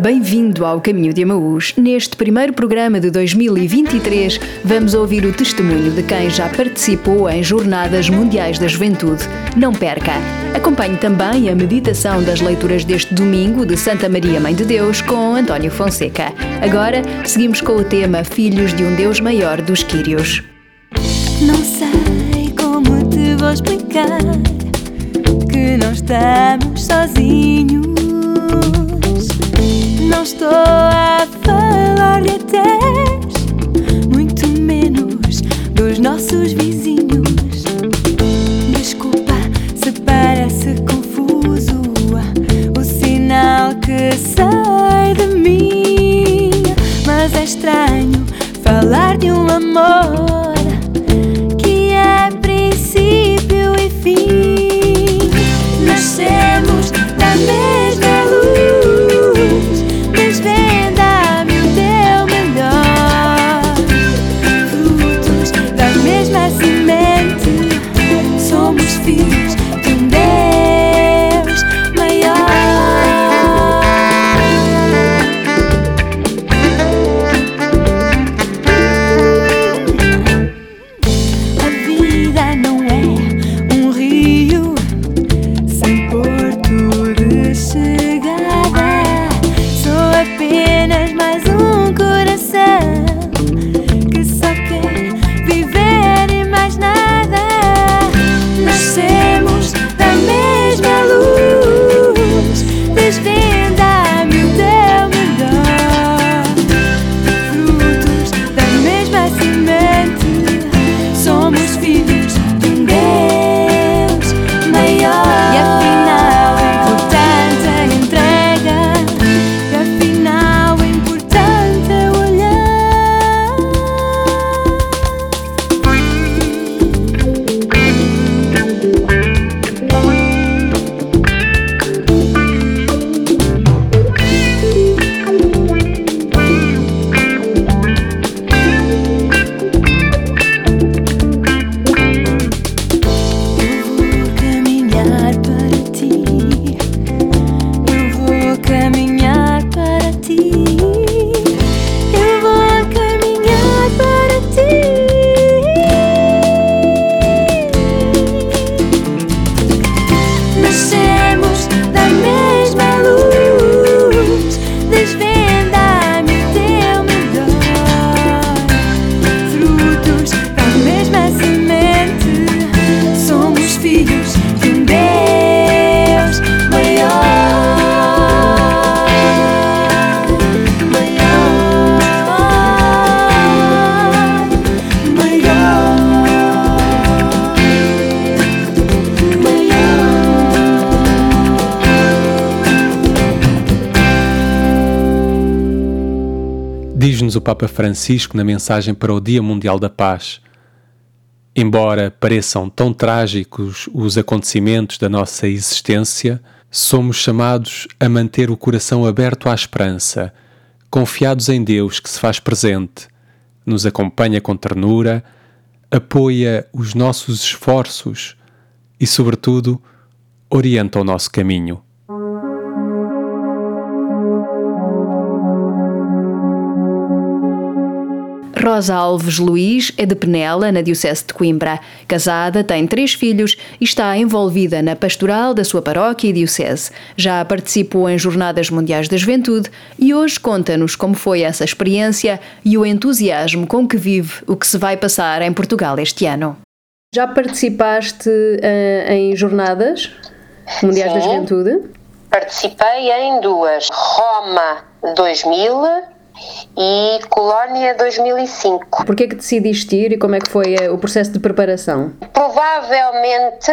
Bem-vindo ao Caminho de Amaús. Neste primeiro programa de 2023, vamos ouvir o testemunho de quem já participou em Jornadas Mundiais da Juventude. Não perca! Acompanhe também a meditação das leituras deste domingo de Santa Maria Mãe de Deus com António Fonseca. Agora, seguimos com o tema Filhos de um Deus Maior dos Quírios. Não sei como te vou explicar que não estamos sozinhos. Estou a falar de atés, muito menos dos nossos vizinhos. Desculpa se parece confuso o sinal que sai de mim, mas é estranho falar de um amor o Papa Francisco na mensagem para o Dia Mundial da Paz. Embora pareçam tão trágicos os acontecimentos da nossa existência, somos chamados a manter o coração aberto à esperança, confiados em Deus que se faz presente, nos acompanha com ternura, apoia os nossos esforços e, sobretudo, orienta o nosso caminho. Rosa Alves Luiz é de Penela, na Diocese de Coimbra. Casada, tem três filhos e está envolvida na pastoral da sua paróquia e diocese. Já participou em Jornadas Mundiais da Juventude e hoje conta-nos como foi essa experiência e o entusiasmo com que vive o que se vai passar em Portugal este ano. Já participaste eh, em Jornadas Mundiais da Sim. Juventude? Participei em duas: Roma 2000 e Colónia 2005. Porquê é que decidiste ir e como é que foi eh, o processo de preparação? Provavelmente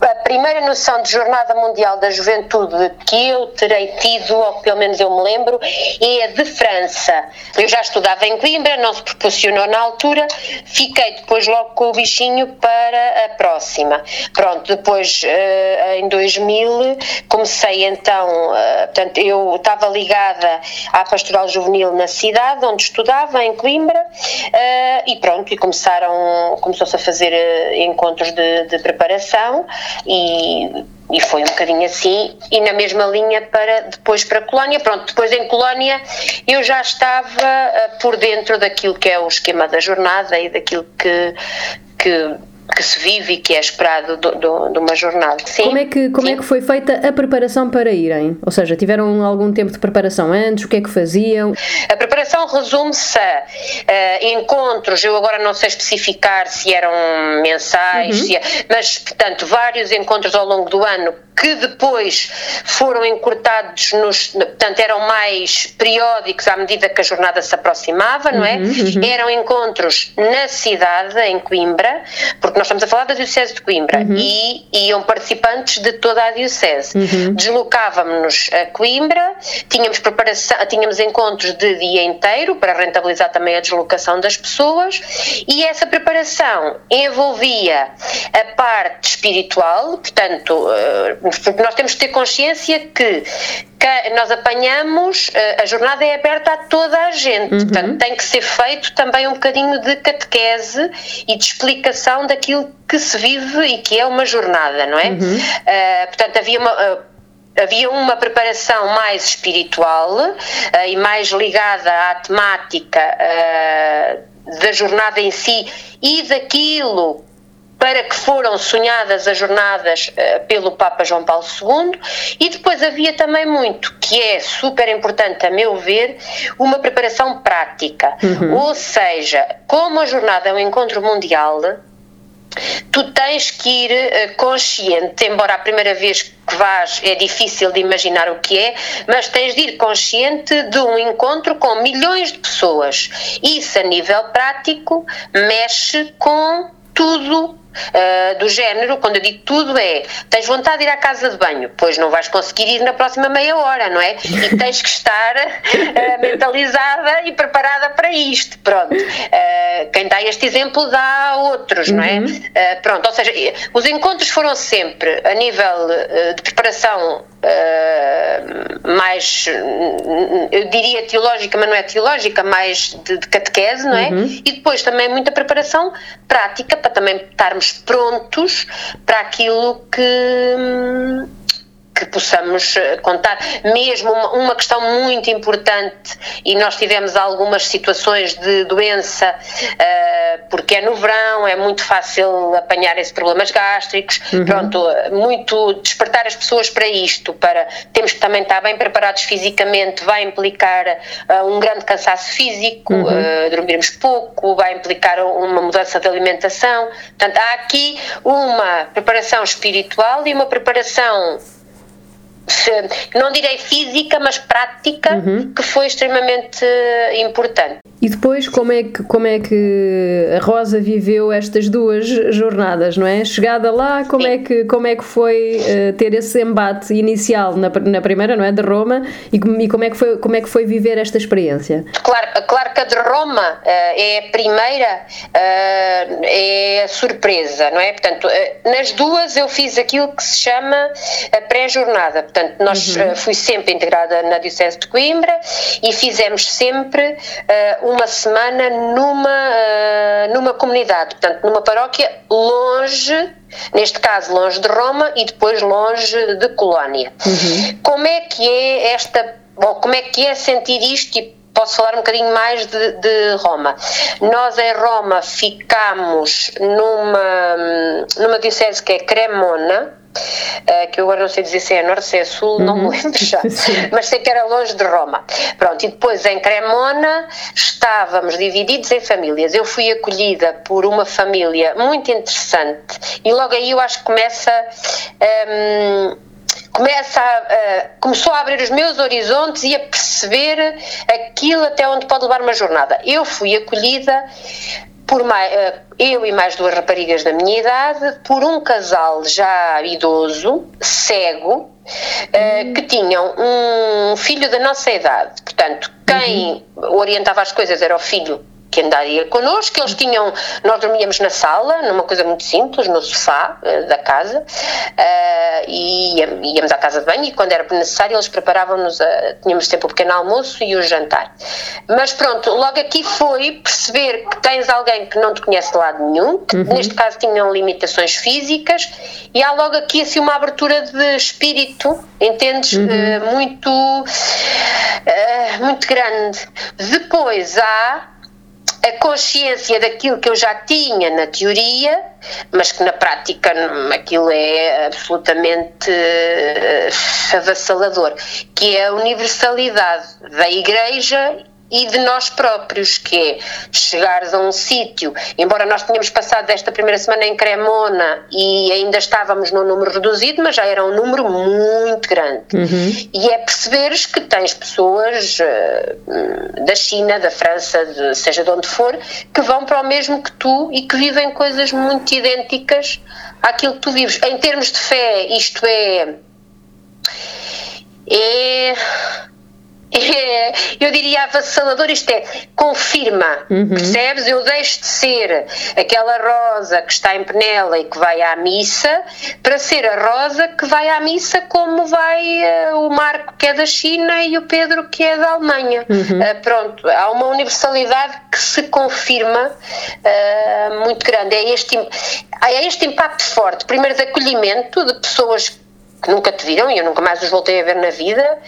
a primeira noção de Jornada Mundial da Juventude que eu terei tido, ou que pelo menos eu me lembro, é a de França. Eu já estudava em Coimbra, não se proporcionou na altura, fiquei depois logo com o bichinho para a próxima. Pronto, depois eh, em 2000 comecei então, eh, portanto, eu estava ligada à Pastoral Juvenil na cidade, onde estudava, em Coimbra, eh, e pronto, e começaram, começou-se a fazer eh, encontros de, de preparação e e foi um bocadinho assim, e na mesma linha para depois para a Colónia. Pronto, depois em Colónia eu já estava uh, por dentro daquilo que é o esquema da jornada e daquilo que, que que se vive e que é esperado de uma jornada. Sim, como é que como é que foi feita a preparação para irem? Ou seja, tiveram algum tempo de preparação antes? O que é que faziam? A preparação resume-se a uh, encontros. Eu agora não sei especificar se eram mensais, uhum. se é, mas portanto vários encontros ao longo do ano que depois foram encurtados nos, portanto eram mais periódicos à medida que a jornada se aproximava, não é? Uhum, uhum. Eram encontros na cidade, em Coimbra, porque nós estamos a falar da Diocese de Coimbra uhum. e iam participantes de toda a Diocese. Uhum. Deslocávamos-nos a Coimbra, tínhamos preparação, tínhamos encontros de dia inteiro para rentabilizar também a deslocação das pessoas e essa preparação envolvia a parte espiritual, portanto eh, nós temos que ter consciência que, que nós apanhamos, eh, a jornada é aberta a toda a gente, uhum. portanto tem que ser feito também um bocadinho de catequese e de explicação daquilo que se vive e que é uma jornada, não é? Uhum. Uh, portanto, havia uma. Uh, havia uma preparação mais espiritual uh, e mais ligada à temática uh, da jornada em si e daquilo para que foram sonhadas as jornadas uh, pelo Papa João Paulo II e depois havia também muito, que é super importante a meu ver, uma preparação prática. Uhum. Ou seja, como a jornada é um encontro mundial, tu tens que ir uh, consciente, embora a primeira vez que vais é difícil de imaginar o que é, mas tens de ir consciente de um encontro com milhões de pessoas. Isso, a nível prático, mexe com tudo Uh, do género, quando eu digo tudo, é tens vontade de ir à casa de banho, pois não vais conseguir ir na próxima meia hora, não é? E tens que estar uh, mentalizada e preparada para isto. Pronto. Uh, quem dá este exemplo dá outros, não é? Uhum. pronto, ou seja, os encontros foram sempre a nível de preparação mais, eu diria teológica, mas não é teológica, mais de, de catequese, não é? Uhum. E depois também muita preparação prática para também estarmos estarmos prontos para aquilo que que possamos eh, contar. Mesmo uma, questão muito importante, e nós tivemos algumas situações de doença, uh, porque é no verão, é muito fácil apanhar esses problemas gástricos, uhum. pronto, muito despertar as pessoas para isto, para temos que também estar bem preparados fisicamente, vai implicar uh, um grande cansaço físico, uhum. uh, dormirmos pouco, vai implicar uma mudança de alimentação. Portanto, há aqui uma preparação espiritual e uma preparação não direi física, mas prática, uhum. que foi extremamente importante. E depois, como é, que, como é que a Rosa viveu estas duas jornadas, não é? Chegada lá, como, é que, como é que foi uh, ter esse embate inicial na, na primeira, não é? De Roma, e, e, como, é que foi, como é que foi viver esta experiência? Claro, claro que a de Roma uh, é a primeira, uh, é a surpresa, não é? Portanto, nas duas eu fiz aquilo que se chama a pré-jornada, portanto, nós uhum. fui sempre integrada na Diocese de Coimbra e fizemos sempre uma semana numa, uh, numa comunidade, portanto, numa paróquia longe, neste caso longe de Roma e depois longe de Colónia. Uhum. Como é que é esta, bom, como é que é sentir isto e posso falar um bocadinho mais de, de, Roma. Nós em Roma ficamos numa, numa diocese que é Cremona, Uh, que eu agora não sei dizer se é norte, se é sul, uhum. não me uhum. lembro já, mas sei que era longe de Roma. Pronto, e depois em Cremona estávamos divididos em famílias. Eu fui acolhida por uma família muito interessante e logo aí eu acho que começa. Um, começa a, começou a abrir os meus horizontes e a perceber aquilo até onde pode levar uma jornada. Eu fui acolhida por mais, eh, eu e mais duas raparigas da minha idade, por um casal já idoso, cego, uhum. que tinham um filho da nossa idade. Portanto, quem uhum. orientava as coisas era o filho que andaria connosco, eles tinham, nós dormíamos na sala, numa coisa muito simples, no sofá uh, da casa, uh, e íamos à casa de banho e quando era necessário eles preparavam-nos, tínhamos sempre o pequeno almoço e o jantar. Mas pronto, logo aqui foi perceber que tens alguém que não te conhece de lado nenhum, que uhum. neste caso tinham limitações físicas, e há logo aqui assim uma abertura de espírito, entendes? Uhum. Uh, muito, muito grande. Depois há a consciência daquilo que eu já tinha na teoria, mas que na prática aquilo é absolutamente uh, avassalador, que é a universalidade da Igreja e de nós próprios, que é chegares a um sítio, embora nós tenhamos passado esta primeira semana em Cremona e ainda estávamos num número reduzido, mas já era um número muito grande. Uhum. E é perceberes que tens pessoas uh, da China, da França, de, seja de onde for, que vão para o mesmo que tu e que vivem coisas muito idênticas àquilo que tu vives. Em termos de fé, isto é. É é, eu diria avassalador, isto é, confirma, uhum. percebes? Eu deixo de ser aquela rosa que está em Penela e que vai à missa para ser a rosa que vai à missa como vai uh, o Marco que é da China e o Pedro que é da Alemanha. Uhum. Uh, pronto, há uma universalidade que se confirma uh, muito grande. É este, é este impacto forte, primeiro de acolhimento de pessoas que nunca te viram e eu nunca mais os voltei a ver na vida.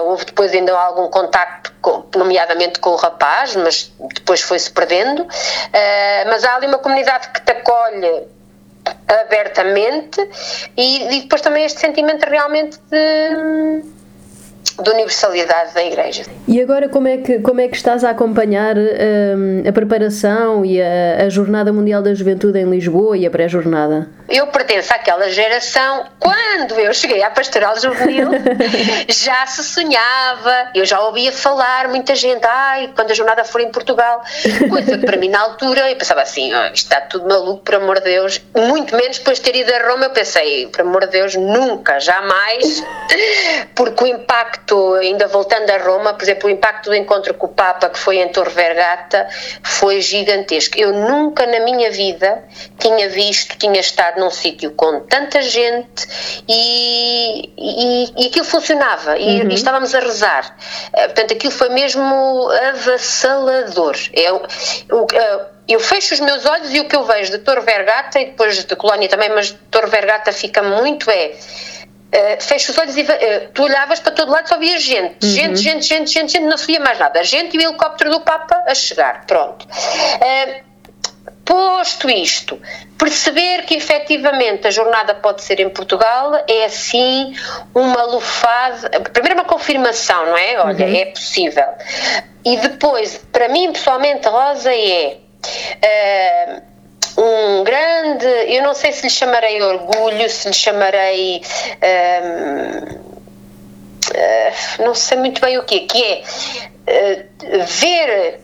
Uh, houve depois ainda algum contacto, com, nomeadamente com o rapaz, mas depois foi-se perdendo. Uh, mas há ali uma comunidade que te acolhe abertamente e, e depois também este sentimento realmente de de universalidade da Igreja. E agora como é que, como é que estás a acompanhar um, a preparação e a, a, Jornada Mundial da Juventude em Lisboa e a pré-jornada? Eu pertenço àquela geração, quando eu cheguei à Pastoral Juvenil, já se sonhava, eu já ouvia falar muita gente, ai, quando a jornada for em Portugal, coisa que para mim na altura, eu pensava assim, oh, isto está tudo maluco, por amor de Deus, muito menos depois de ter ido a Roma, eu pensei, por amor de Deus, nunca, jamais, porque o impacto impacto, ainda voltando a Roma, por exemplo, o impacto do encontro com o Papa, que foi em Torre Vergata, foi gigantesco. Eu nunca na minha vida tinha visto, tinha estado num sítio com tanta gente e, e, e aquilo funcionava e, uhum. e, estávamos a rezar. Eh, portanto, aquilo foi mesmo avassalador. Eu, eu, eh, eu fecho os meus olhos e o que eu vejo de Torre Vergata e depois de Colónia também, mas Torre Vergata fica muito é Uh, fecha os olhos e uh, tu olhavas para todo lado só via gente, uhum. gente, gente, gente, gente, gente, não se via mais nada. A gente e o helicóptero do Papa a chegar, pronto. Uh, posto isto, perceber que efetivamente a jornada pode ser em Portugal é assim uma lufada, primeiro uma confirmação, não é? Olha, uhum. é possível. E depois, para mim pessoalmente, Rosa, é um grande, eu não sei se lhe chamarei orgulho, se lhe chamarei. Uh, ah, não sei muito bem o quê, que é uh, ver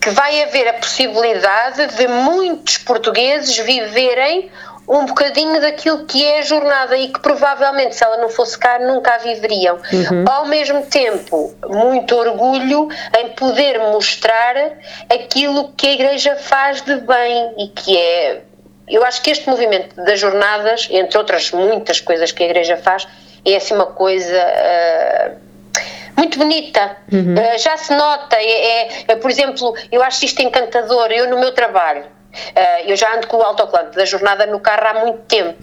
que vai haver a possibilidade de muitos portugueses viverem um bocadinho daquilo que é a jornada e que provavelmente se ela não fosse cá nunca a viveriam. Uhum. Ao mesmo tempo, muito orgulho em poder mostrar aquilo que a Igreja faz de bem e que é. Eu acho que este movimento das jornadas, entre outras muitas coisas que a Igreja faz, é assim uma coisa. Uh, muito bonita. Uhum. Uh, já se nota, é, é, é, por exemplo, eu acho isto encantador. Eu, no meu trabalho, Uh, eu já ando com o autocolante da jornada no carro há muito tempo.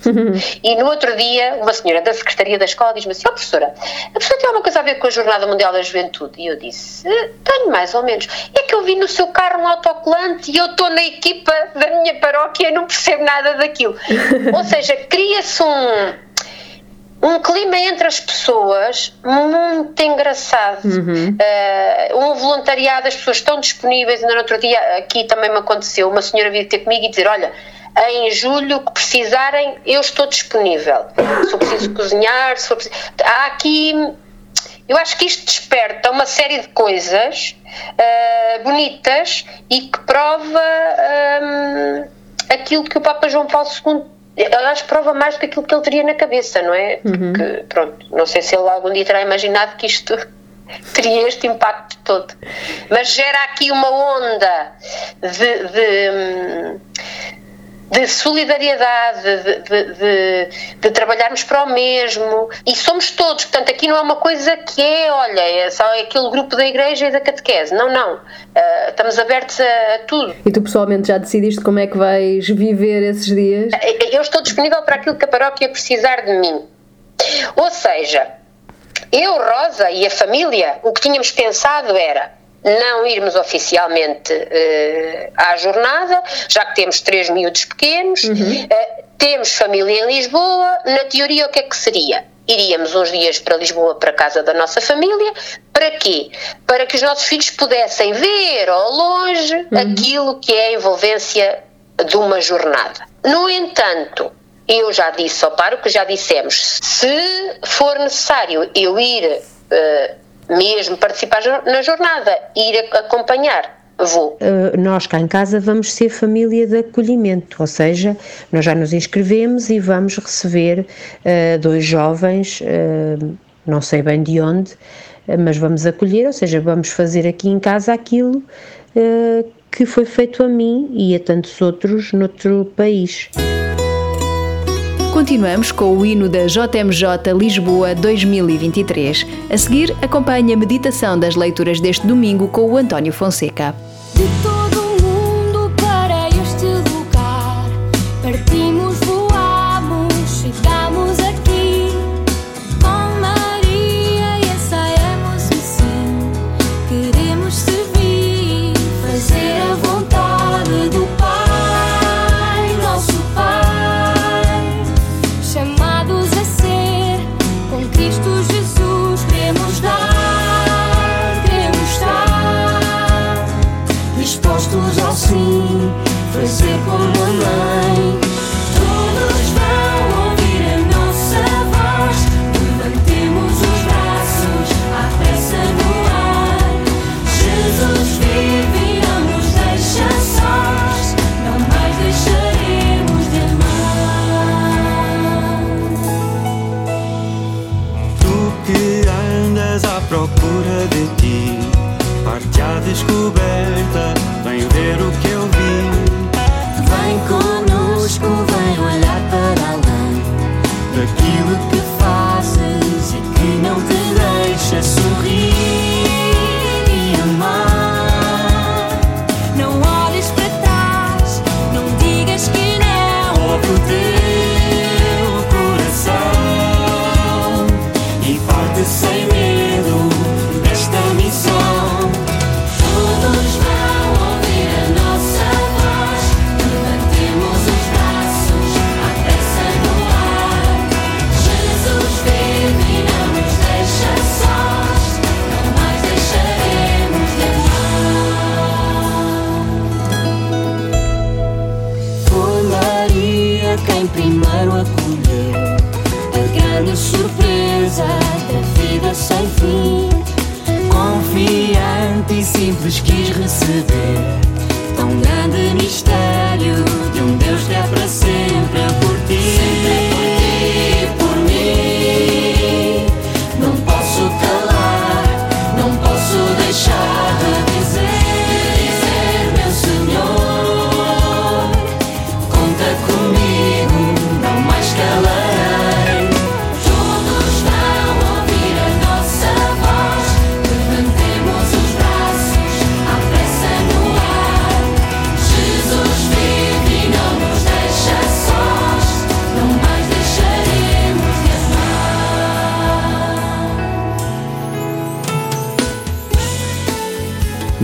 e no outro dia, uma senhora da Secretaria da Escola diz-me assim: Ó oh, professora, a professora tem alguma coisa a ver com a Jornada Mundial da Juventude? E eu disse: Tenho mais ou menos. É que eu vi no seu carro um autocolante e eu estou na equipa da minha paróquia e não percebo nada daquilo. ou seja, cria-se um um clima entre as pessoas muito engraçado. Uhum. Uh, um voluntariado, as pessoas estão disponíveis. Ainda no outro dia, aqui também me aconteceu, uma senhora vir ter comigo e dizer: Olha, em julho, que precisarem, eu estou disponível. Se eu preciso cozinhar, se for preciso. Há aqui. Eu acho que isto desperta uma série de coisas uh, bonitas e que prova um, aquilo que o Papa João Paulo II eu acho que prova mais do que aquilo que ele teria na cabeça, não é? Porque, uhum. pronto, não sei se ele algum dia terá imaginado que isto teria este impacto todo. Mas gera aqui uma onda de, de, hum, de solidariedade, de, de, de, de, trabalharmos para o mesmo e somos todos, portanto aqui não é uma coisa que é, olha, é só aquele grupo da igreja e da catequese, não, não, uh, estamos abertos a, a, tudo. E tu pessoalmente já decidiste como é que vais viver esses dias? Eu estou disponível para aquilo que a paróquia precisar de mim, ou seja, eu, Rosa e a família, o que tínhamos pensado era não irmos oficialmente uh, à jornada, já que temos três miúdos pequenos, uhum. uh, temos família em Lisboa, na teoria o que é que seria? Iríamos uns dias para Lisboa, para a casa da nossa família, para quê? Para que os nossos filhos pudessem ver ao longe uhum. aquilo que é a envolvência de uma jornada. No entanto, eu já disse ao paro que já dissemos, se for necessário eu ir uh, mesmo participar na jornada, ir acompanhar, vou. Uh, nós cá em casa vamos ser família de acolhimento, ou seja, nós já nos inscrevemos e vamos receber uh, dois jovens, não sei bem de onde, mas vamos acolher, ou seja, vamos fazer aqui em casa aquilo que foi feito a mim e a tantos outros noutro país. Continuamos com o hino da JMJ Lisboa 2023. A seguir, acompanhe a meditação das leituras deste domingo com o António Fonseca.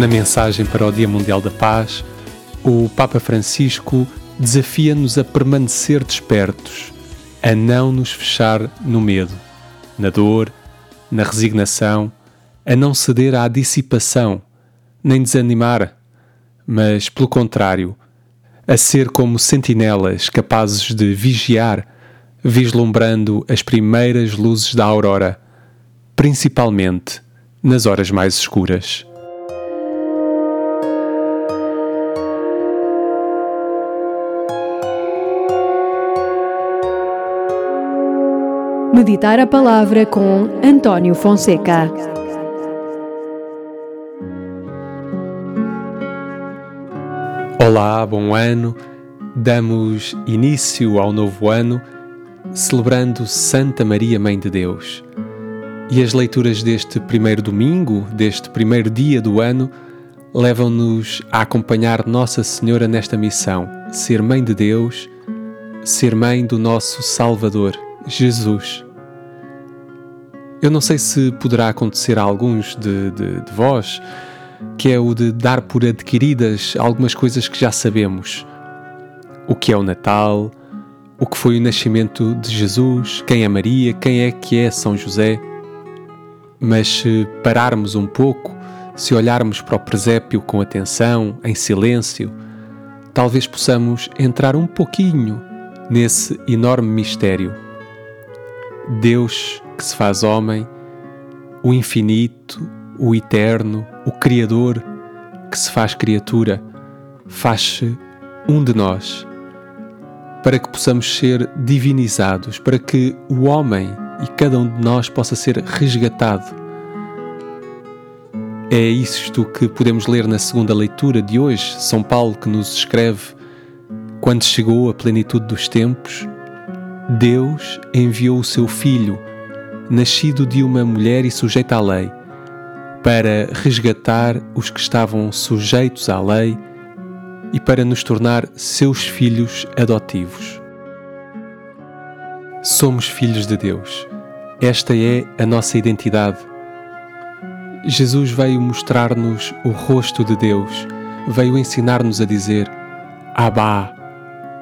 Na mensagem para o Dia Mundial da Paz, o Papa Francisco desafia-nos a permanecer despertos, a não nos fechar no medo, na dor, na resignação, a não ceder à dissipação, nem desanimar, mas, pelo contrário, a ser como sentinelas capazes de vigiar, vislumbrando as primeiras luzes da aurora, principalmente nas horas mais escuras. Meditar a Palavra com António Fonseca. Olá, bom ano. Damos início ao novo ano celebrando Santa Maria, Mãe de Deus. E as leituras deste primeiro domingo, deste primeiro dia do ano, levam-nos a acompanhar Nossa Senhora nesta missão: ser Mãe de Deus, ser Mãe do nosso Salvador, Jesus. Eu não sei se poderá acontecer a alguns de, de, de vós, que é o de dar por adquiridas algumas coisas que já sabemos. O que é o Natal, o que foi o nascimento de Jesus, quem é Maria, quem é que é São José. Mas se pararmos um pouco, se olharmos para o presépio com atenção, em silêncio, talvez possamos entrar um pouquinho nesse enorme mistério. Deus que se faz homem, o infinito, o eterno, o Criador que se faz criatura, faz-se um de nós, para que possamos ser divinizados, para que o homem e cada um de nós possa ser resgatado. É isto que podemos ler na segunda leitura de hoje, São Paulo que nos escreve: Quando chegou a plenitude dos tempos, Deus enviou o seu Filho, nascido de uma mulher e sujeito à lei para resgatar os que estavam sujeitos à lei e para nos tornar seus filhos adotivos. Somos filhos de Deus. Esta é a nossa identidade. Jesus veio mostrar-nos o rosto de Deus, veio ensinar-nos a dizer: Abá,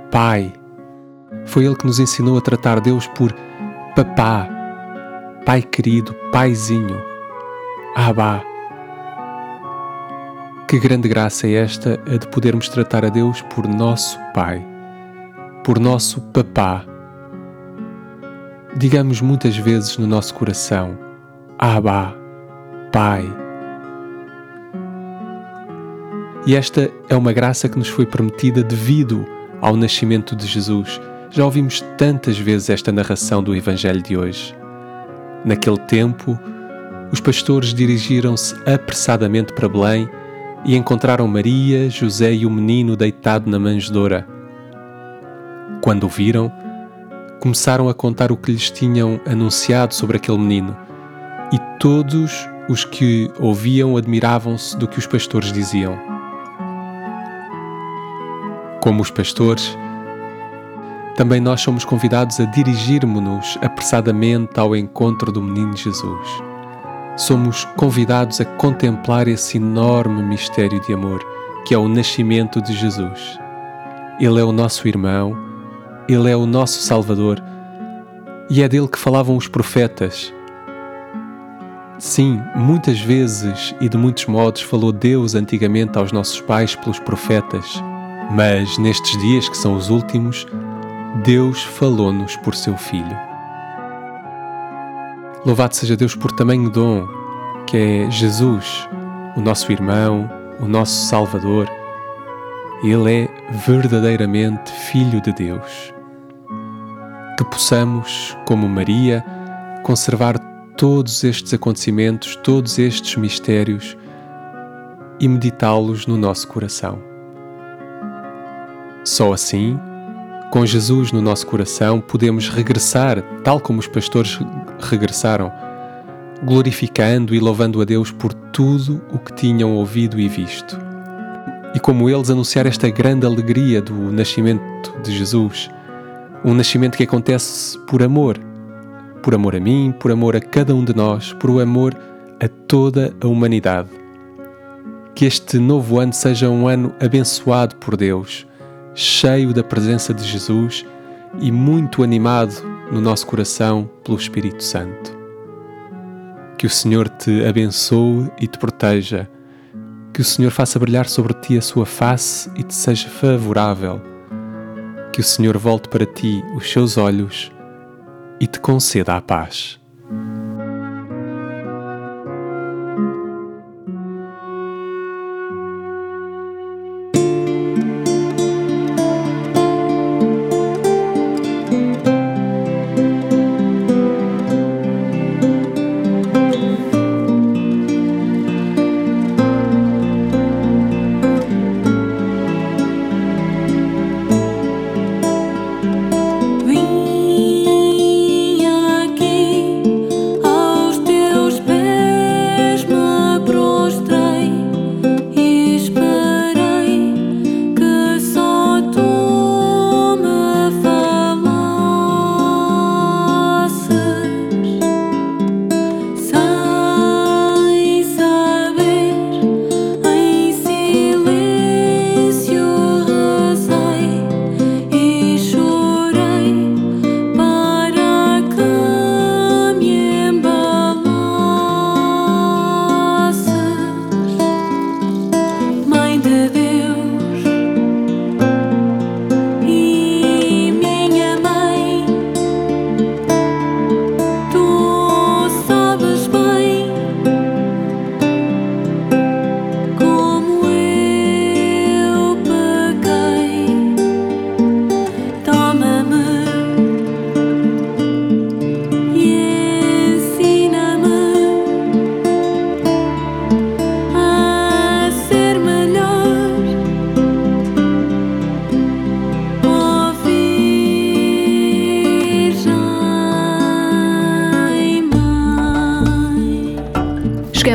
Pai. Foi Ele que nos ensinou a tratar Deus por Papá, Pai querido, Paizinho. Abba. Que grande graça é esta a de podermos tratar a Deus por nosso Pai, por nosso Papá. Digamos muitas vezes no nosso coração: Abba, Pai. E esta é uma graça que nos foi permitida devido ao nascimento de Jesus. Já ouvimos tantas vezes esta narração do Evangelho de hoje. Naquele tempo, os pastores dirigiram-se apressadamente para Belém e encontraram Maria, José e o menino deitado na manjedoura. Quando o viram, começaram a contar o que lhes tinham anunciado sobre aquele menino, e todos os que ouviam admiravam-se do que os pastores diziam. Como os pastores, também nós somos convidados a dirigirmos-nos apressadamente ao encontro do menino Jesus somos convidados a contemplar esse enorme mistério de amor que é o nascimento de Jesus. Ele é o nosso irmão, ele é o nosso Salvador e é dele que falavam os profetas. Sim, muitas vezes e de muitos modos falou Deus antigamente aos nossos pais pelos profetas, mas nestes dias que são os últimos, Deus falou-nos por seu Filho. Louvado seja Deus por tamanho dom, que é Jesus, o nosso irmão, o nosso Salvador. Ele é verdadeiramente Filho de Deus. Que possamos, como Maria, conservar todos estes acontecimentos, todos estes mistérios e meditá-los no nosso coração. Só assim com Jesus no nosso coração, podemos regressar, tal como os pastores regressaram, glorificando e louvando a Deus por tudo o que tinham ouvido e visto. E como eles anunciar esta grande alegria do nascimento de Jesus, um nascimento que acontece por amor, por amor a mim, por amor a cada um de nós, por amor a toda a humanidade. Que este novo ano seja um ano abençoado por Deus cheio da presença de Jesus e muito animado no nosso coração pelo Espírito Santo. Que o Senhor te abençoe e te proteja. Que o Senhor faça brilhar sobre ti a sua face e te seja favorável. Que o Senhor volte para ti os seus olhos e te conceda a paz.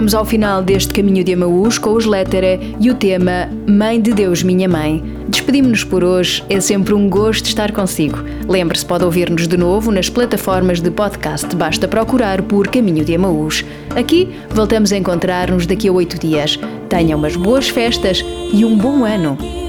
Chegamos ao final deste caminho de Amaús com os Létera e o tema Mãe de Deus, Minha Mãe. Despedimos-nos por hoje, é sempre um gosto estar consigo. Lembre-se, pode ouvir-nos de novo nas plataformas de podcast, basta procurar por Caminho de Amaús. Aqui voltamos a encontrar-nos daqui a oito dias. Tenha umas boas festas e um bom ano.